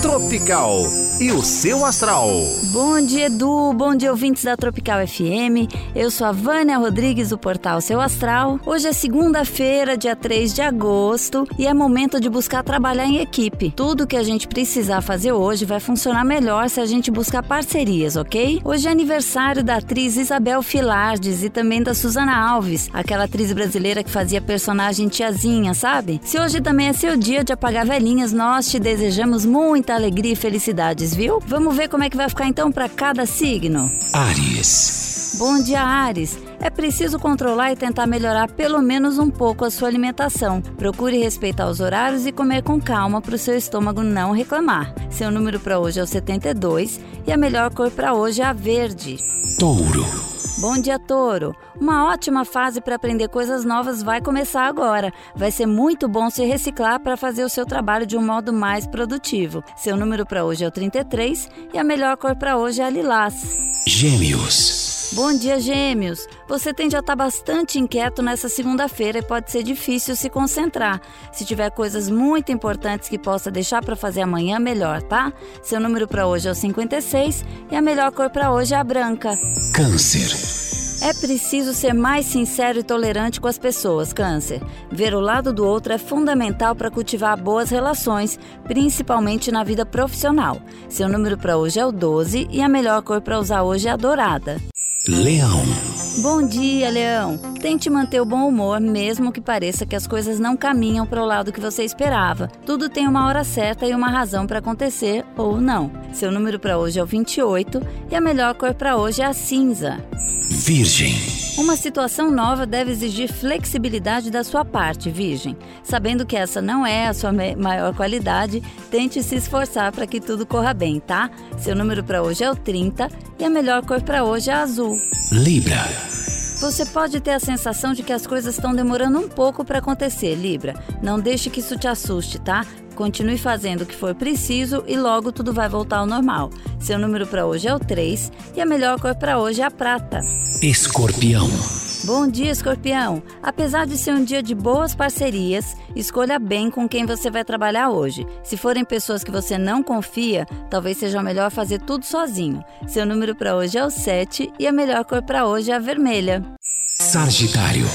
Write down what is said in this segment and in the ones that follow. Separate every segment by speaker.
Speaker 1: Tropical e o seu astral.
Speaker 2: Bom dia, Edu. Bom dia, ouvintes da Tropical FM. Eu sou a Vânia Rodrigues do portal Seu Astral. Hoje é segunda-feira, dia 3 de agosto, e é momento de buscar trabalhar em equipe. Tudo que a gente precisar fazer hoje vai funcionar melhor se a gente buscar parcerias, ok? Hoje é aniversário da atriz Isabel Filardes e também da Suzana Alves, aquela atriz brasileira que fazia personagem tiazinha, sabe? Se hoje também é seu dia de apagar velhinhas, nós te desejamos muita alegria e felicidades, viu? Vamos ver como é que vai ficar então para cada signo.
Speaker 1: Ares.
Speaker 2: Bom dia, Ares. É preciso controlar e tentar melhorar pelo menos um pouco a sua alimentação. Procure respeitar os horários e comer com calma para o seu estômago não reclamar. Seu número para hoje é o 72 e a melhor cor para hoje é a verde.
Speaker 1: Touro.
Speaker 2: Bom dia, Touro! Uma ótima fase para aprender coisas novas vai começar agora. Vai ser muito bom se reciclar para fazer o seu trabalho de um modo mais produtivo. Seu número para hoje é o 33 e a melhor cor para hoje é a lilás.
Speaker 1: Gêmeos.
Speaker 2: Bom dia, Gêmeos! Você tende a estar bastante inquieto nessa segunda-feira e pode ser difícil se concentrar. Se tiver coisas muito importantes que possa deixar para fazer amanhã, melhor, tá? Seu número para hoje é o 56 e a melhor cor para hoje é a branca.
Speaker 1: Câncer.
Speaker 2: É preciso ser mais sincero e tolerante com as pessoas, Câncer. Ver o lado do outro é fundamental para cultivar boas relações, principalmente na vida profissional. Seu número para hoje é o 12 e a melhor cor para usar hoje é a dourada.
Speaker 1: Leão.
Speaker 2: Bom dia, Leão. Tente manter o bom humor, mesmo que pareça que as coisas não caminham para o lado que você esperava. Tudo tem uma hora certa e uma razão para acontecer ou não. Seu número para hoje é o 28 e a melhor cor para hoje é a cinza.
Speaker 1: Virgem.
Speaker 2: Uma situação nova deve exigir flexibilidade da sua parte, Virgem. Sabendo que essa não é a sua maior qualidade, tente se esforçar para que tudo corra bem, tá? Seu número para hoje é o 30 e a melhor cor para hoje é azul.
Speaker 1: Libra.
Speaker 2: Você pode ter a sensação de que as coisas estão demorando um pouco para acontecer, Libra. Não deixe que isso te assuste, tá? Continue fazendo o que for preciso e logo tudo vai voltar ao normal. Seu número para hoje é o 3 e a melhor cor para hoje é a prata.
Speaker 1: Escorpião.
Speaker 2: Bom dia, escorpião! Apesar de ser um dia de boas parcerias, escolha bem com quem você vai trabalhar hoje. Se forem pessoas que você não confia, talvez seja melhor fazer tudo sozinho. Seu número para hoje é o 7 e a melhor cor para hoje é a vermelha.
Speaker 1: Sagitário.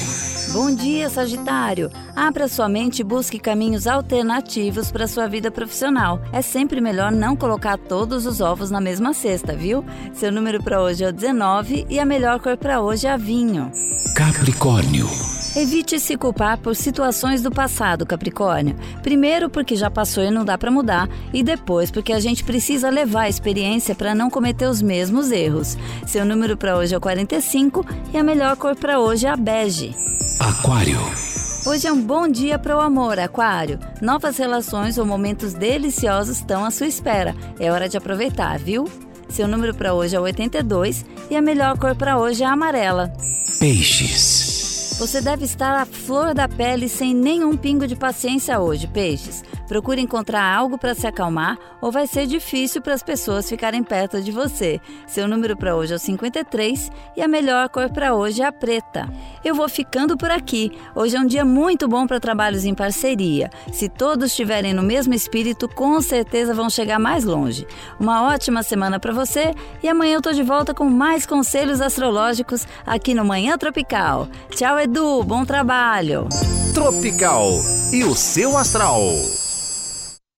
Speaker 2: Bom dia, Sagitário! Abra sua mente e busque caminhos alternativos para sua vida profissional. É sempre melhor não colocar todos os ovos na mesma cesta, viu? Seu número para hoje é o 19 e a melhor cor para hoje é a vinho.
Speaker 1: Capricórnio.
Speaker 2: Evite se culpar por situações do passado, Capricórnio. Primeiro, porque já passou e não dá para mudar, e depois, porque a gente precisa levar a experiência para não cometer os mesmos erros. Seu número para hoje é o 45 e a melhor cor para hoje é a bege.
Speaker 1: Aquário.
Speaker 2: Hoje é um bom dia para o amor, Aquário. Novas relações ou momentos deliciosos estão à sua espera. É hora de aproveitar, viu? Seu número para hoje é 82 e a melhor cor para hoje é a amarela.
Speaker 1: Peixes.
Speaker 2: Você deve estar à flor da pele sem nenhum pingo de paciência hoje, peixes. Procure encontrar algo para se acalmar ou vai ser difícil para as pessoas ficarem perto de você. Seu número para hoje é o 53 e a melhor cor para hoje é a preta. Eu vou ficando por aqui. Hoje é um dia muito bom para trabalhos em parceria. Se todos estiverem no mesmo espírito, com certeza vão chegar mais longe. Uma ótima semana para você e amanhã eu tô de volta com mais conselhos astrológicos aqui no Manhã Tropical. Tchau, Edu. Bom trabalho.
Speaker 1: Tropical e o seu astral.